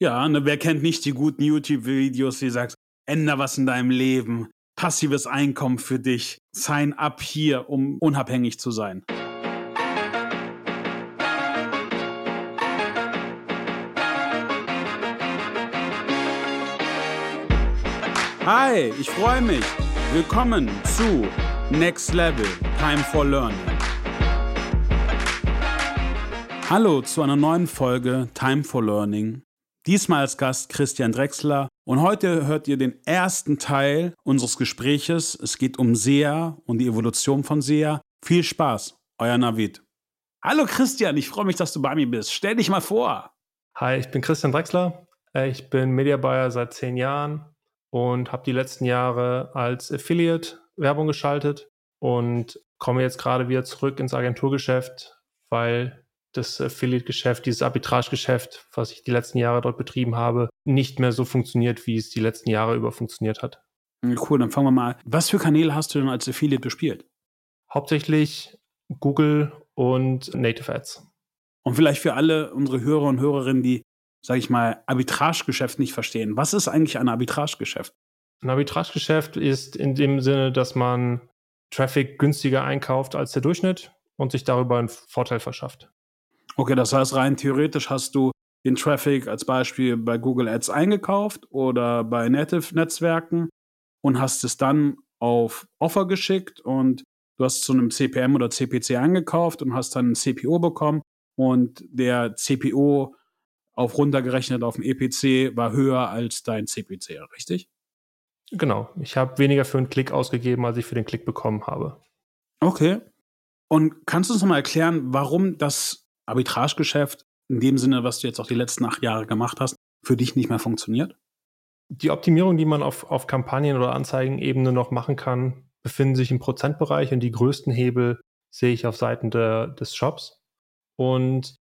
Ja, ne, wer kennt nicht die guten YouTube-Videos, die sagst, änder was in deinem Leben, passives Einkommen für dich, sign up hier, um unabhängig zu sein. Hi, ich freue mich. Willkommen zu Next Level Time for Learning. Hallo zu einer neuen Folge Time for Learning. Diesmal als Gast Christian Drexler und heute hört ihr den ersten Teil unseres Gespräches. Es geht um SEA und die Evolution von SEA. Viel Spaß, euer Navid. Hallo Christian, ich freue mich, dass du bei mir bist. Stell dich mal vor. Hi, ich bin Christian Drexler. Ich bin Media Buyer seit zehn Jahren und habe die letzten Jahre als Affiliate Werbung geschaltet und komme jetzt gerade wieder zurück ins Agenturgeschäft, weil das Affiliate-Geschäft, dieses Arbitrage-Geschäft, was ich die letzten Jahre dort betrieben habe, nicht mehr so funktioniert, wie es die letzten Jahre über funktioniert hat. Cool, dann fangen wir mal. Was für Kanäle hast du denn als Affiliate bespielt? Hauptsächlich Google und Native Ads. Und vielleicht für alle unsere Hörer und Hörerinnen, die, sage ich mal, Arbitragegeschäft nicht verstehen. Was ist eigentlich ein Arbitragegeschäft? Ein Arbitragegeschäft ist in dem Sinne, dass man Traffic günstiger einkauft als der Durchschnitt und sich darüber einen Vorteil verschafft. Okay, das heißt, rein theoretisch hast du den Traffic als Beispiel bei Google Ads eingekauft oder bei Native-Netzwerken und hast es dann auf Offer geschickt und du hast zu einem CPM oder CPC eingekauft und hast dann ein CPO bekommen und der CPO auf runtergerechnet auf dem EPC war höher als dein CPC, richtig? Genau. Ich habe weniger für einen Klick ausgegeben, als ich für den Klick bekommen habe. Okay. Und kannst du uns nochmal erklären, warum das Arbitragegeschäft in dem Sinne, was du jetzt auch die letzten acht Jahre gemacht hast, für dich nicht mehr funktioniert? Die Optimierung, die man auf, auf Kampagnen- oder Anzeigenebene noch machen kann, befinden sich im Prozentbereich und die größten Hebel sehe ich auf Seiten der, des Shops. Und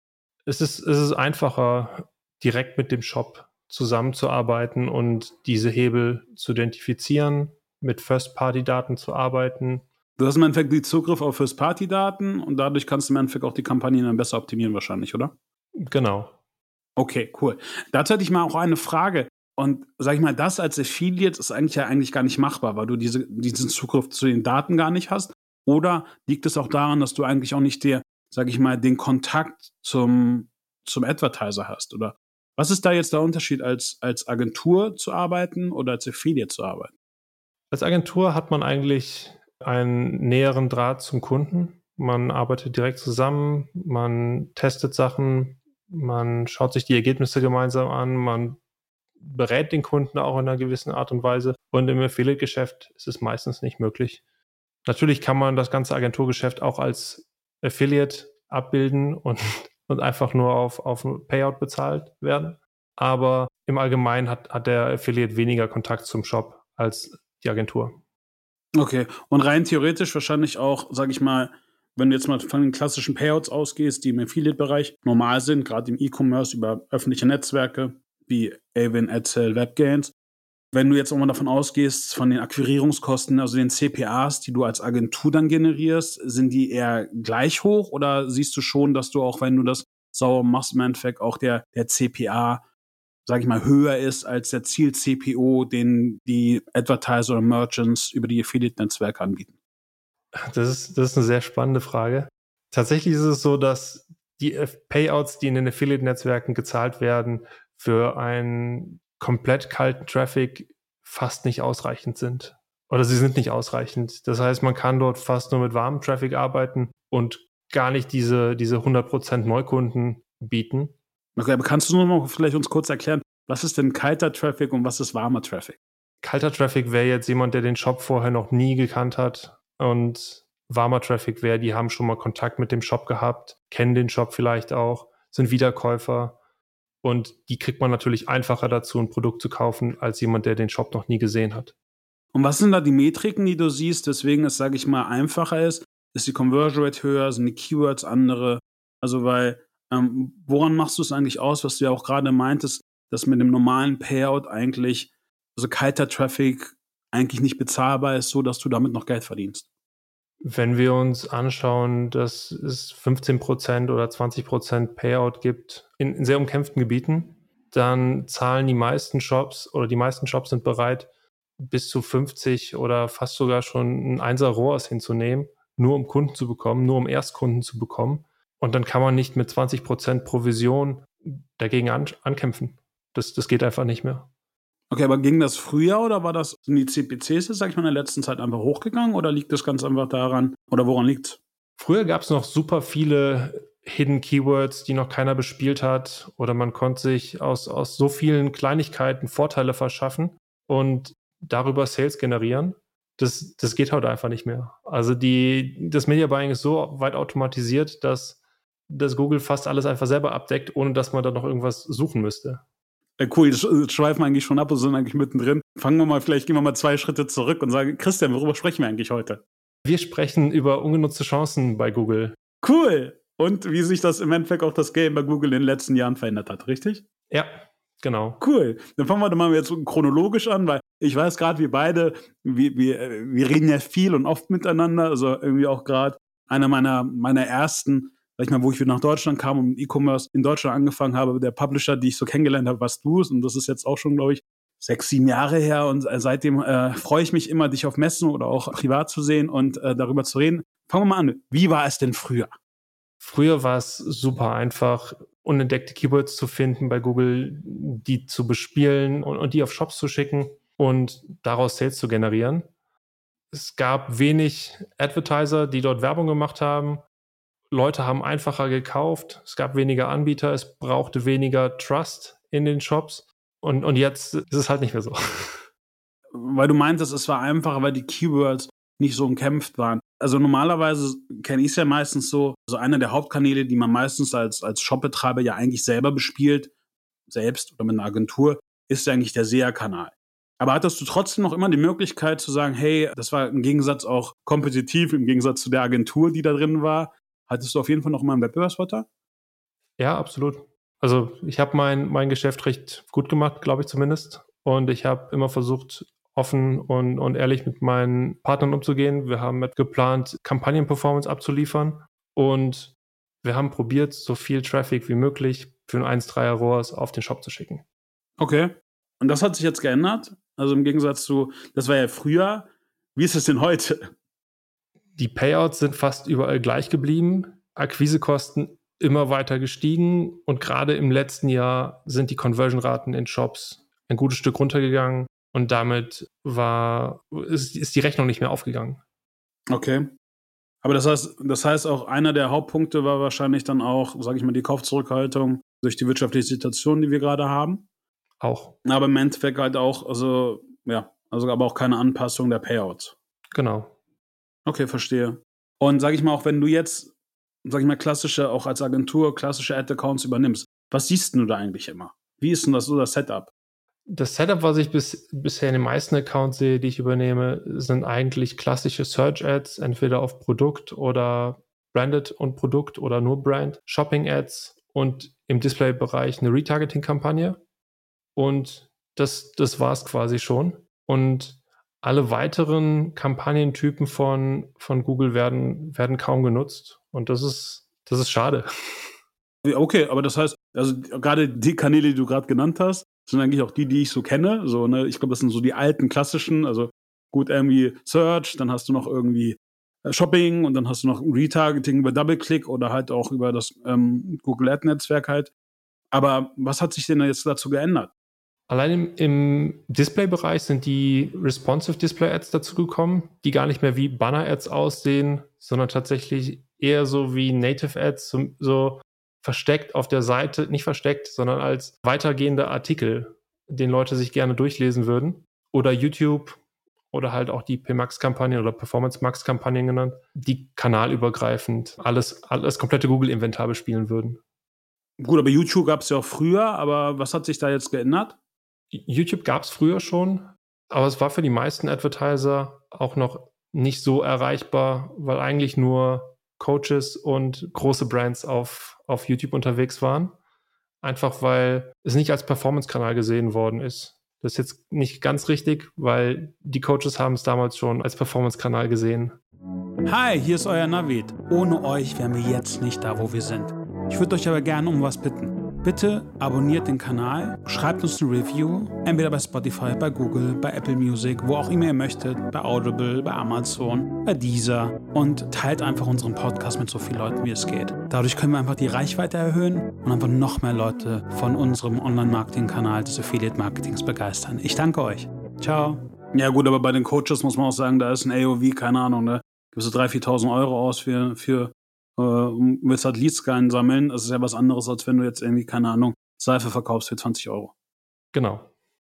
es ist, es ist einfacher, direkt mit dem Shop zusammenzuarbeiten und diese Hebel zu identifizieren, mit First-Party-Daten zu arbeiten Du hast im Endeffekt die Zugriff auf First-Party-Daten und dadurch kannst du im Endeffekt auch die Kampagnen dann besser optimieren wahrscheinlich, oder? Genau. Okay, cool. Dazu hätte ich mal auch eine Frage. Und sag ich mal, das als Affiliate ist eigentlich ja eigentlich gar nicht machbar, weil du diese, diesen Zugriff zu den Daten gar nicht hast. Oder liegt es auch daran, dass du eigentlich auch nicht der, sag ich mal, den Kontakt zum, zum Advertiser hast? Oder was ist da jetzt der Unterschied, als, als Agentur zu arbeiten oder als Affiliate zu arbeiten? Als Agentur hat man eigentlich einen näheren Draht zum Kunden. Man arbeitet direkt zusammen, man testet Sachen, man schaut sich die Ergebnisse gemeinsam an, man berät den Kunden auch in einer gewissen Art und Weise. Und im Affiliate-Geschäft ist es meistens nicht möglich. Natürlich kann man das ganze Agenturgeschäft auch als Affiliate abbilden und, und einfach nur auf, auf Payout bezahlt werden. Aber im Allgemeinen hat, hat der Affiliate weniger Kontakt zum Shop als die Agentur. Okay, und rein theoretisch wahrscheinlich auch, sag ich mal, wenn du jetzt mal von den klassischen Payouts ausgehst, die im Affiliate-Bereich normal sind, gerade im E-Commerce über öffentliche Netzwerke wie Avon, AdSell, WebGains. Wenn du jetzt auch mal davon ausgehst, von den Akquirierungskosten, also den CPAs, die du als Agentur dann generierst, sind die eher gleich hoch oder siehst du schon, dass du auch, wenn du das sauber machst, im Endeffekt auch der, der CPA sage ich mal, höher ist als der Ziel-CPO, den die Advertiser oder Merchants über die Affiliate-Netzwerke anbieten? Das ist, das ist eine sehr spannende Frage. Tatsächlich ist es so, dass die Payouts, die in den Affiliate-Netzwerken gezahlt werden, für einen komplett kalten Traffic fast nicht ausreichend sind. Oder sie sind nicht ausreichend. Das heißt, man kann dort fast nur mit warmem Traffic arbeiten und gar nicht diese, diese 100% Neukunden bieten. Okay, aber kannst du nur noch vielleicht uns kurz erklären, was ist denn kalter Traffic und was ist warmer Traffic? Kalter Traffic wäre jetzt jemand, der den Shop vorher noch nie gekannt hat und warmer Traffic wäre, die haben schon mal Kontakt mit dem Shop gehabt, kennen den Shop vielleicht auch, sind Wiederkäufer und die kriegt man natürlich einfacher dazu, ein Produkt zu kaufen, als jemand, der den Shop noch nie gesehen hat. Und was sind da die Metriken, die du siehst, weswegen es, sage ich mal, einfacher ist? Ist die Conversion Rate höher, sind die Keywords andere? Also, weil ähm, woran machst du es eigentlich aus, was du ja auch gerade meintest, dass mit dem normalen Payout eigentlich, also kalter Traffic eigentlich nicht bezahlbar ist, so dass du damit noch Geld verdienst? Wenn wir uns anschauen, dass es 15% oder 20% Payout gibt in, in sehr umkämpften Gebieten, dann zahlen die meisten Shops oder die meisten Shops sind bereit, bis zu 50 oder fast sogar schon ein Einser ROAS hinzunehmen, nur um Kunden zu bekommen, nur um Erstkunden zu bekommen. Und dann kann man nicht mit 20% Provision dagegen an, ankämpfen. Das, das geht einfach nicht mehr. Okay, aber ging das früher oder war das, sind die CPCs sag ich mal, in der letzten Zeit einfach hochgegangen oder liegt das ganz einfach daran oder woran liegt's? Früher gab es noch super viele Hidden Keywords, die noch keiner bespielt hat oder man konnte sich aus, aus so vielen Kleinigkeiten Vorteile verschaffen und darüber Sales generieren. Das, das geht heute einfach nicht mehr. Also die, das Media Buying ist so weit automatisiert, dass, dass Google fast alles einfach selber abdeckt, ohne dass man da noch irgendwas suchen müsste. Äh, cool, jetzt schweifen wir eigentlich schon ab und sind eigentlich mittendrin. Fangen wir mal, vielleicht gehen wir mal zwei Schritte zurück und sagen, Christian, worüber sprechen wir eigentlich heute? Wir sprechen über ungenutzte Chancen bei Google. Cool. Und wie sich das im Endeffekt auch das Game bei Google in den letzten Jahren verändert hat, richtig? Ja, genau. Cool. Dann fangen wir doch mal jetzt chronologisch an, weil ich weiß gerade, wir beide, wir, wir, wir reden ja viel und oft miteinander. Also irgendwie auch gerade einer meiner, meiner ersten sag ich mal, wo ich wieder nach Deutschland kam und E-Commerce in Deutschland angefangen habe, der Publisher, die ich so kennengelernt habe, was du und das ist jetzt auch schon, glaube ich, sechs, sieben Jahre her und äh, seitdem äh, freue ich mich immer, dich auf Messen oder auch privat zu sehen und äh, darüber zu reden. Fangen wir mal an. Wie war es denn früher? Früher war es super einfach, unentdeckte Keywords zu finden bei Google, die zu bespielen und, und die auf Shops zu schicken und daraus Sales zu generieren. Es gab wenig Advertiser, die dort Werbung gemacht haben. Leute haben einfacher gekauft, es gab weniger Anbieter, es brauchte weniger Trust in den Shops und, und jetzt ist es halt nicht mehr so. Weil du meintest, es war einfacher, weil die Keywords nicht so umkämpft waren. Also normalerweise kenne ich es ja meistens so, so einer der Hauptkanäle, die man meistens als, als Shopbetreiber ja eigentlich selber bespielt, selbst oder mit einer Agentur, ist ja eigentlich der SEA-Kanal. Aber hattest du trotzdem noch immer die Möglichkeit zu sagen, hey, das war im Gegensatz auch kompetitiv, im Gegensatz zu der Agentur, die da drin war, Hattest du auf jeden Fall noch mal einen Wettbewerbsvorteil? Ja, absolut. Also ich habe mein, mein Geschäft recht gut gemacht, glaube ich zumindest. Und ich habe immer versucht, offen und, und ehrlich mit meinen Partnern umzugehen. Wir haben geplant, Kampagnenperformance abzuliefern. Und wir haben probiert, so viel Traffic wie möglich für ein 1.3er ROAS auf den Shop zu schicken. Okay. Und das hat sich jetzt geändert? Also im Gegensatz zu, das war ja früher. Wie ist es denn heute? Die Payouts sind fast überall gleich geblieben, Akquisekosten immer weiter gestiegen und gerade im letzten Jahr sind die Conversion-Raten in Shops ein gutes Stück runtergegangen und damit war, ist, ist die Rechnung nicht mehr aufgegangen. Okay. Aber das heißt, das heißt auch, einer der Hauptpunkte war wahrscheinlich dann auch, sage ich mal, die Kaufzurückhaltung durch die wirtschaftliche Situation, die wir gerade haben. Auch. Aber im Endeffekt halt auch, also, ja, also aber auch keine Anpassung der Payouts. Genau. Okay, verstehe. Und sage ich mal, auch wenn du jetzt, sag ich mal, klassische, auch als Agentur, klassische Ad-Accounts übernimmst, was siehst du da eigentlich immer? Wie ist denn das so das Setup? Das Setup, was ich bis, bisher in den meisten Accounts sehe, die ich übernehme, sind eigentlich klassische Search-Ads, entweder auf Produkt oder Branded und Produkt oder nur Brand, Shopping-Ads und im Display-Bereich eine Retargeting-Kampagne. Und das, das war es quasi schon. Und alle weiteren Kampagnentypen von, von Google werden, werden kaum genutzt. Und das ist, das ist schade. Okay, aber das heißt, also gerade die Kanäle, die du gerade genannt hast, sind eigentlich auch die, die ich so kenne. So, ne, ich glaube, das sind so die alten klassischen, also gut irgendwie Search, dann hast du noch irgendwie äh, Shopping und dann hast du noch Retargeting über Double-Click oder halt auch über das ähm, Google Ad-Netzwerk halt. Aber was hat sich denn jetzt dazu geändert? Allein im, im Display-Bereich sind die Responsive Display-Ads dazugekommen, die gar nicht mehr wie Banner-Ads aussehen, sondern tatsächlich eher so wie Native-Ads, so, so versteckt auf der Seite, nicht versteckt, sondern als weitergehende Artikel, den Leute sich gerne durchlesen würden. Oder YouTube oder halt auch die PMax-Kampagnen oder Performance Max-Kampagnen genannt, die kanalübergreifend alles, alles komplette Google-Inventar bespielen würden. Gut, aber YouTube gab es ja auch früher, aber was hat sich da jetzt geändert? YouTube gab es früher schon, aber es war für die meisten Advertiser auch noch nicht so erreichbar, weil eigentlich nur Coaches und große Brands auf, auf YouTube unterwegs waren. Einfach weil es nicht als Performance-Kanal gesehen worden ist. Das ist jetzt nicht ganz richtig, weil die Coaches haben es damals schon als Performance-Kanal gesehen. Hi, hier ist euer Navid. Ohne euch wären wir jetzt nicht da, wo wir sind. Ich würde euch aber gerne um was bitten. Bitte abonniert den Kanal, schreibt uns eine Review, entweder bei Spotify, bei Google, bei Apple Music, wo auch immer ihr möchtet, bei Audible, bei Amazon, bei Deezer und teilt einfach unseren Podcast mit so vielen Leuten, wie es geht. Dadurch können wir einfach die Reichweite erhöhen und einfach noch mehr Leute von unserem Online-Marketing-Kanal des Affiliate-Marketings begeistern. Ich danke euch. Ciao. Ja gut, aber bei den Coaches muss man auch sagen, da ist ein AOV, keine Ahnung, ne? Gibst du 3.000, 4.000 Euro aus für, für äh, willst halt Leads sammeln. Das ist ja was anderes, als wenn du jetzt irgendwie, keine Ahnung, Seife verkaufst für 20 Euro. Genau.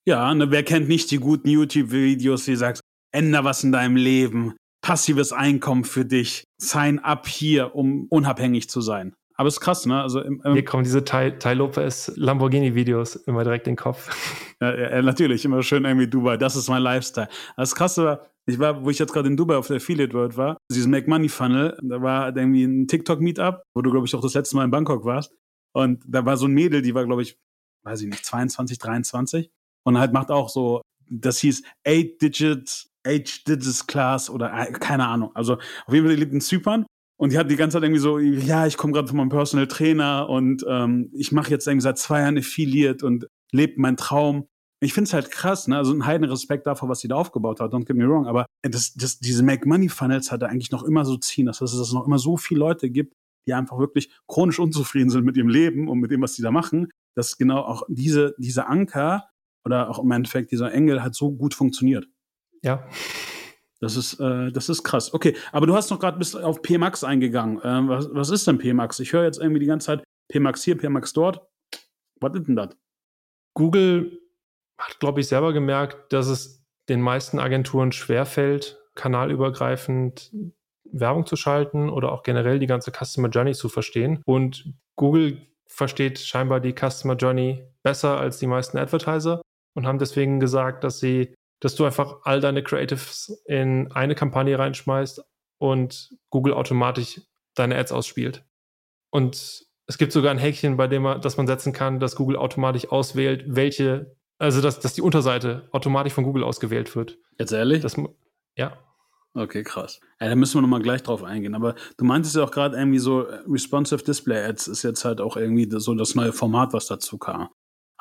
Ja, ne, wer kennt nicht die guten YouTube-Videos, die sagst, änder was in deinem Leben, passives Einkommen für dich, sign up hier, um unabhängig zu sein. Aber es ist krass, ne? Also im, im Hier kommen diese Tai, Tai Lopez Lamborghini-Videos immer direkt in den Kopf. Ja, ja, natürlich, immer schön irgendwie Dubai. Das ist mein Lifestyle. Das Krasse war, ich war, wo ich jetzt gerade in Dubai auf der Affiliate World war, dieses Make Money Funnel, da war irgendwie ein TikTok-Meetup, wo du, glaube ich, auch das letzte Mal in Bangkok warst. Und da war so ein Mädel, die war, glaube ich, weiß ich nicht, 22, 23. Und halt macht auch so, das hieß Eight Digits, Eight Digits Class oder äh, keine Ahnung. Also auf jeden Fall, die lebt in Zypern. Und die hat die ganze Zeit irgendwie so, ja, ich komme gerade von meinem Personal Trainer und ähm, ich mache jetzt irgendwie seit zwei Jahren Affiliate und lebt meinen Traum ich finde es halt krass, ne? Also ein heiden Respekt davor, was sie da aufgebaut hat, don't get me wrong, aber das, das, diese Make Money Funnels hat er eigentlich noch immer so ziehen, dass es noch immer so viele Leute gibt, die einfach wirklich chronisch unzufrieden sind mit ihrem Leben und mit dem, was sie da machen, dass genau auch diese, diese Anker oder auch im Endeffekt dieser Engel halt so gut funktioniert. Ja. Das ist, äh, das ist krass. Okay, aber du hast noch gerade bis auf PMAX eingegangen. Äh, was, was ist denn PMAX? Ich höre jetzt irgendwie die ganze Zeit PMAX hier, PMAX dort. Was ist denn das? Google hat, glaube ich, selber gemerkt, dass es den meisten Agenturen schwerfällt, kanalübergreifend Werbung zu schalten oder auch generell die ganze Customer Journey zu verstehen. Und Google versteht scheinbar die Customer Journey besser als die meisten Advertiser und haben deswegen gesagt, dass sie, dass du einfach all deine Creatives in eine Kampagne reinschmeißt und Google automatisch deine Ads ausspielt. Und es gibt sogar ein Häkchen, bei dem man, dass man setzen kann, dass Google automatisch auswählt, welche also, dass, dass die Unterseite automatisch von Google ausgewählt wird. Jetzt ehrlich? Das, ja. Okay, krass. Ja, da müssen wir nochmal gleich drauf eingehen. Aber du meintest ja auch gerade irgendwie so, äh, Responsive Display Ads ist jetzt halt auch irgendwie so das neue Format, was dazu kam.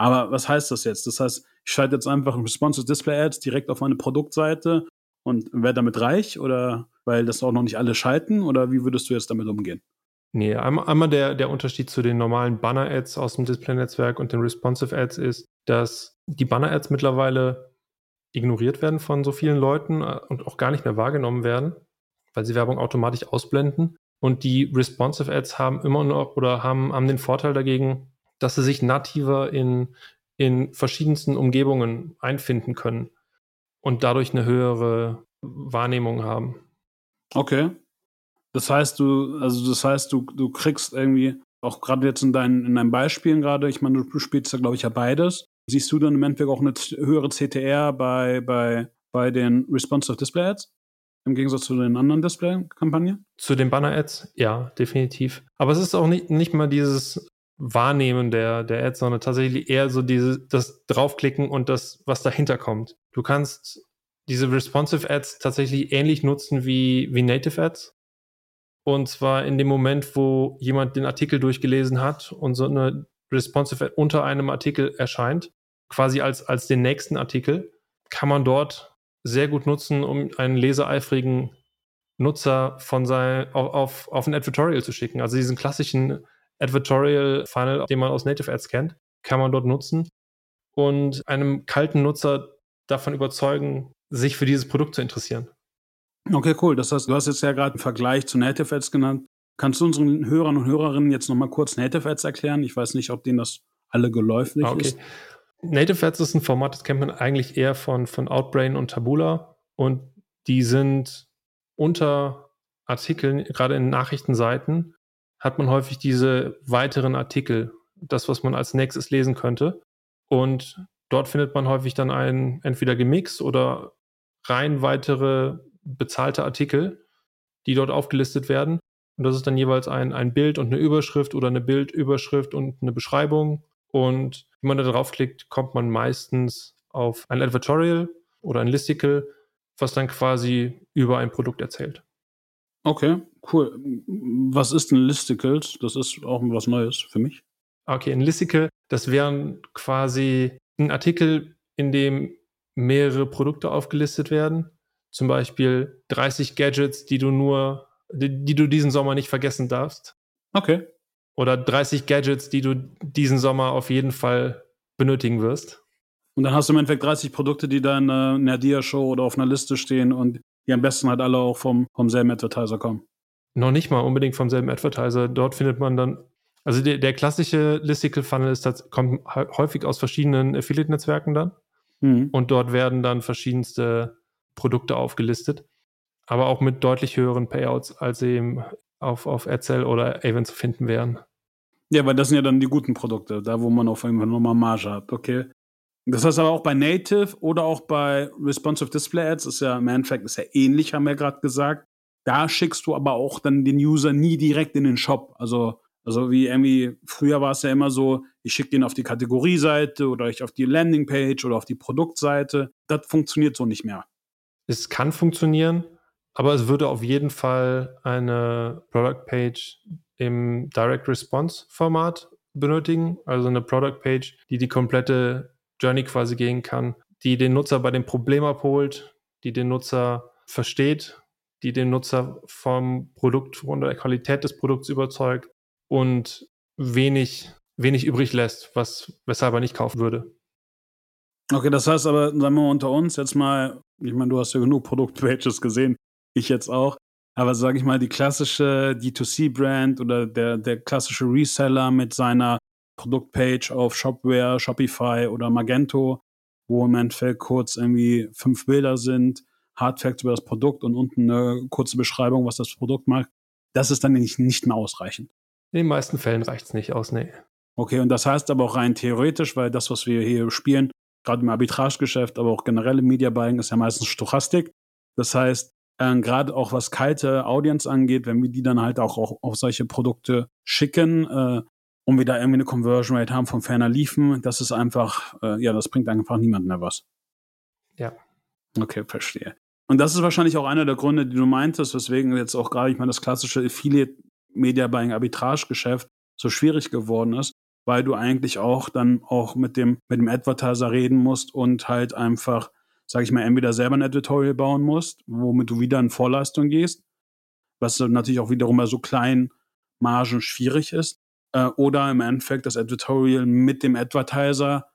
Aber was heißt das jetzt? Das heißt, ich schalte jetzt einfach Responsive Display Ads direkt auf meine Produktseite und werde damit reich oder weil das auch noch nicht alle schalten oder wie würdest du jetzt damit umgehen? Nee, einmal, einmal der, der Unterschied zu den normalen Banner-Ads aus dem Display-Netzwerk und den Responsive Ads ist, dass die Banner-Ads mittlerweile ignoriert werden von so vielen Leuten äh, und auch gar nicht mehr wahrgenommen werden, weil sie Werbung automatisch ausblenden. Und die Responsive Ads haben immer noch oder haben, haben den Vorteil dagegen, dass sie sich nativer in, in verschiedensten Umgebungen einfinden können und dadurch eine höhere Wahrnehmung haben. Okay. Das heißt, du, also das heißt, du, du kriegst irgendwie, auch gerade jetzt in deinen, in deinen Beispielen gerade, ich meine, du spielst da, glaube ich, ja beides. Siehst du dann im Endeffekt auch eine höhere CTR bei, bei, bei den Responsive Display Ads? Im Gegensatz zu den anderen Display-Kampagnen? Zu den Banner-Ads, ja, definitiv. Aber es ist auch nicht, nicht mal dieses Wahrnehmen der, der Ads, sondern tatsächlich eher so diese, das Draufklicken und das, was dahinter kommt. Du kannst diese Responsive Ads tatsächlich ähnlich nutzen wie, wie Native Ads. Und zwar in dem Moment, wo jemand den Artikel durchgelesen hat und so eine Responsive Ad unter einem Artikel erscheint, quasi als, als den nächsten Artikel, kann man dort sehr gut nutzen, um einen leseeifrigen Nutzer von sein, auf, auf, auf ein Advertorial zu schicken. Also diesen klassischen Advertorial-Funnel, den man aus Native Ads kennt, kann man dort nutzen und einem kalten Nutzer davon überzeugen, sich für dieses Produkt zu interessieren. Okay, cool. Das heißt, du hast jetzt ja gerade einen Vergleich zu Native Ads genannt. Kannst du unseren Hörern und Hörerinnen jetzt nochmal kurz Native Ads erklären? Ich weiß nicht, ob denen das alle geläufig ah, okay. ist. Native Ads ist ein Format, das kennt man eigentlich eher von, von Outbrain und Tabula. Und die sind unter Artikeln, gerade in Nachrichtenseiten, hat man häufig diese weiteren Artikel, das, was man als nächstes lesen könnte. Und dort findet man häufig dann einen entweder gemixt oder rein weitere bezahlte Artikel, die dort aufgelistet werden. Und das ist dann jeweils ein, ein Bild und eine Überschrift oder eine Bildüberschrift und eine Beschreibung. Und wenn man da draufklickt, kommt man meistens auf ein Advertorial oder ein Listicle, was dann quasi über ein Produkt erzählt. Okay, cool. Was ist ein Listicles? Das ist auch was Neues für mich. Okay, ein Listicle, das wären quasi ein Artikel, in dem mehrere Produkte aufgelistet werden. Zum Beispiel 30 Gadgets, die du nur, die, die du diesen Sommer nicht vergessen darfst. Okay. Oder 30 Gadgets, die du diesen Sommer auf jeden Fall benötigen wirst. Und dann hast du im Endeffekt 30 Produkte, die da in einer Dia-Show oder auf einer Liste stehen und die am besten halt alle auch vom, vom selben Advertiser kommen. Noch nicht mal unbedingt vom selben Advertiser. Dort findet man dann, also der, der klassische Listicle Funnel ist, das kommt häufig aus verschiedenen Affiliate-Netzwerken dann. Mhm. Und dort werden dann verschiedenste Produkte aufgelistet. Aber auch mit deutlich höheren Payouts, als sie eben auf, auf Edsel oder Avon zu finden wären. Ja, weil das sind ja dann die guten Produkte, da wo man auf Fall nochmal Marge hat, okay. Das heißt aber auch bei Native oder auch bei Responsive Display Ads ist ja im Endeffekt ist ja ähnlich, haben wir gerade gesagt. Da schickst du aber auch dann den User nie direkt in den Shop. Also, also wie irgendwie, früher war es ja immer so, ich schicke den auf die Kategorieseite oder ich auf die Landingpage oder auf die Produktseite. Das funktioniert so nicht mehr. Es kann funktionieren, aber es würde auf jeden Fall eine Product Page im Direct Response Format benötigen, also eine Product Page, die die komplette Journey quasi gehen kann, die den Nutzer bei dem Problem abholt, die den Nutzer versteht, die den Nutzer vom Produkt und der Qualität des Produkts überzeugt und wenig, wenig übrig lässt, was, weshalb er nicht kaufen würde. Okay, das heißt aber, sagen wir mal unter uns jetzt mal, ich meine, du hast ja genug Produktpages gesehen, ich jetzt auch, aber sage ich mal, die klassische D2C-Brand oder der, der klassische Reseller mit seiner Produktpage auf Shopware, Shopify oder Magento, wo im Endeffekt kurz irgendwie fünf Bilder sind, Hardfacts über das Produkt und unten eine kurze Beschreibung, was das Produkt macht. Das ist dann nicht, nicht mehr ausreichend. In den meisten Fällen reicht es nicht aus, nee. Okay, und das heißt aber auch rein theoretisch, weil das, was wir hier spielen, gerade im Arbitragegeschäft, aber auch generell im Media Buying, ist ja meistens Stochastik. Das heißt, äh, gerade auch was kalte Audience angeht, wenn wir die dann halt auch, auch auf solche Produkte schicken, äh, und wir da irgendwie eine Conversion Rate haben von ferner Liefen, das ist einfach, äh, ja, das bringt einfach niemand mehr was. Ja. Okay, verstehe. Und das ist wahrscheinlich auch einer der Gründe, die du meintest, weswegen jetzt auch gerade, ich meine, das klassische Affiliate Media Buying Arbitrage Geschäft so schwierig geworden ist, weil du eigentlich auch dann auch mit dem, mit dem Advertiser reden musst und halt einfach, sag ich mal, entweder selber ein Editorial bauen musst, womit du wieder in Vorleistung gehst, was natürlich auch wiederum bei so kleinen Margen schwierig ist äh, oder im Endeffekt das Editorial mit dem Advertiser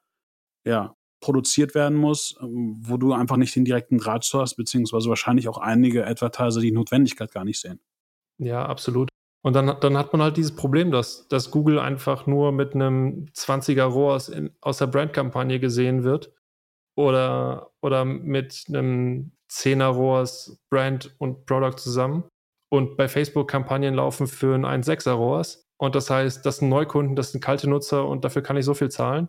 ja, produziert werden muss, ähm, wo du einfach nicht den direkten Draht zu hast, beziehungsweise wahrscheinlich auch einige Advertiser die Notwendigkeit gar nicht sehen. Ja, absolut. Und dann, dann hat man halt dieses Problem, dass, dass Google einfach nur mit einem 20er ROAS in, aus der Brandkampagne gesehen wird oder, oder mit einem 10er ROAS Brand und Product zusammen und bei Facebook-Kampagnen laufen für ein 1,6er ROAS und das heißt, das sind Neukunden, das sind kalte Nutzer und dafür kann ich so viel zahlen.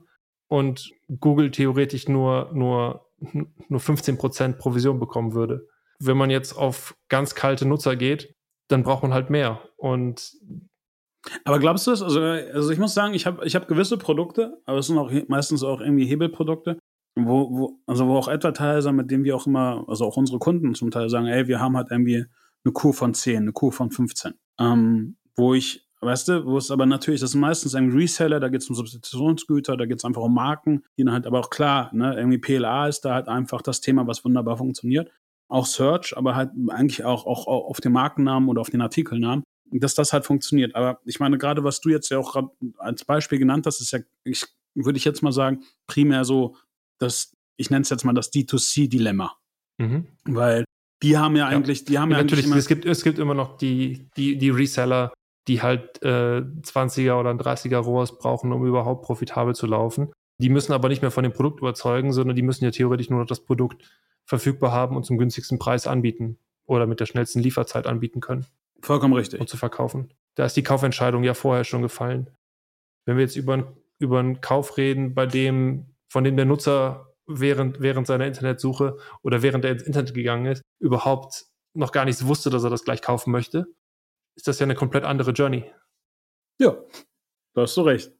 Und Google theoretisch nur, nur, nur 15% Provision bekommen würde. Wenn man jetzt auf ganz kalte Nutzer geht, dann braucht man halt mehr. Und aber glaubst du es? Also, also ich muss sagen, ich habe ich hab gewisse Produkte, aber es sind auch meistens auch irgendwie Hebelprodukte, wo, wo, also wo auch Advertiser, mit denen wir auch immer, also auch unsere Kunden zum Teil sagen, ey, wir haben halt irgendwie eine Kur von 10, eine Kur von 15. Ähm, wo ich Weißt du, wo es aber natürlich, das ist meistens ein Reseller, da geht es um Substitutionsgüter, da geht es einfach um Marken, die dann halt aber auch klar, ne, irgendwie PLA ist da halt einfach das Thema, was wunderbar funktioniert. Auch Search, aber halt eigentlich auch, auch auf den Markennamen oder auf den Artikelnamen, dass das halt funktioniert. Aber ich meine, gerade was du jetzt ja auch als Beispiel genannt hast, ist ja, ich, würde ich jetzt mal sagen, primär so das, ich nenne es jetzt mal das D2C-Dilemma. Mhm. Weil die haben ja eigentlich, die haben ja, ja natürlich, es gibt, es gibt immer noch die, die, die Reseller, die halt äh, 20er oder 30er ROAS brauchen, um überhaupt profitabel zu laufen. Die müssen aber nicht mehr von dem Produkt überzeugen, sondern die müssen ja theoretisch nur noch das Produkt verfügbar haben und zum günstigsten Preis anbieten oder mit der schnellsten Lieferzeit anbieten können. Vollkommen richtig. Und zu verkaufen. Da ist die Kaufentscheidung ja vorher schon gefallen. Wenn wir jetzt über, über einen Kauf reden, bei dem, von dem der Nutzer während, während seiner Internetsuche oder während er ins Internet gegangen ist, überhaupt noch gar nichts wusste, dass er das gleich kaufen möchte, ist das ja eine komplett andere Journey. Ja, da hast du recht.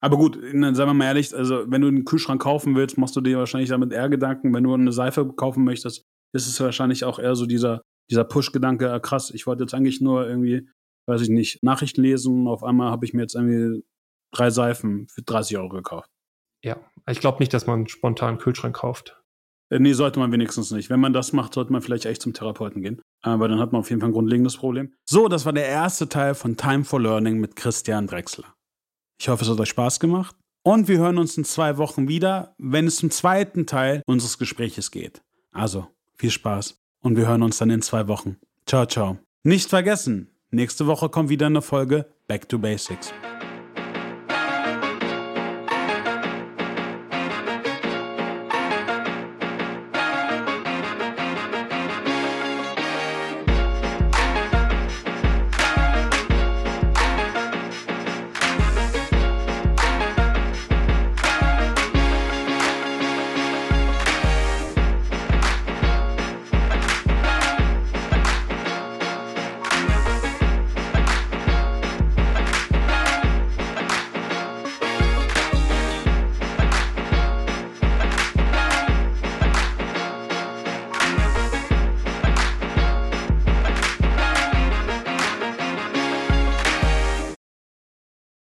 Aber gut, dann sagen wir mal ehrlich, also wenn du einen Kühlschrank kaufen willst, machst du dir wahrscheinlich damit eher Gedanken. Wenn du eine Seife kaufen möchtest, ist es wahrscheinlich auch eher so dieser, dieser Push-Gedanke, ah, krass, ich wollte jetzt eigentlich nur irgendwie, weiß ich nicht, Nachrichten lesen. Auf einmal habe ich mir jetzt irgendwie drei Seifen für 30 Euro gekauft. Ja, ich glaube nicht, dass man spontan einen Kühlschrank kauft. Äh, nee, sollte man wenigstens nicht. Wenn man das macht, sollte man vielleicht echt zum Therapeuten gehen. Aber dann hat man auf jeden Fall ein grundlegendes Problem. So, das war der erste Teil von Time for Learning mit Christian Drexler. Ich hoffe, es hat euch Spaß gemacht. Und wir hören uns in zwei Wochen wieder, wenn es zum zweiten Teil unseres Gespräches geht. Also, viel Spaß und wir hören uns dann in zwei Wochen. Ciao, ciao. Nicht vergessen, nächste Woche kommt wieder eine Folge Back to Basics.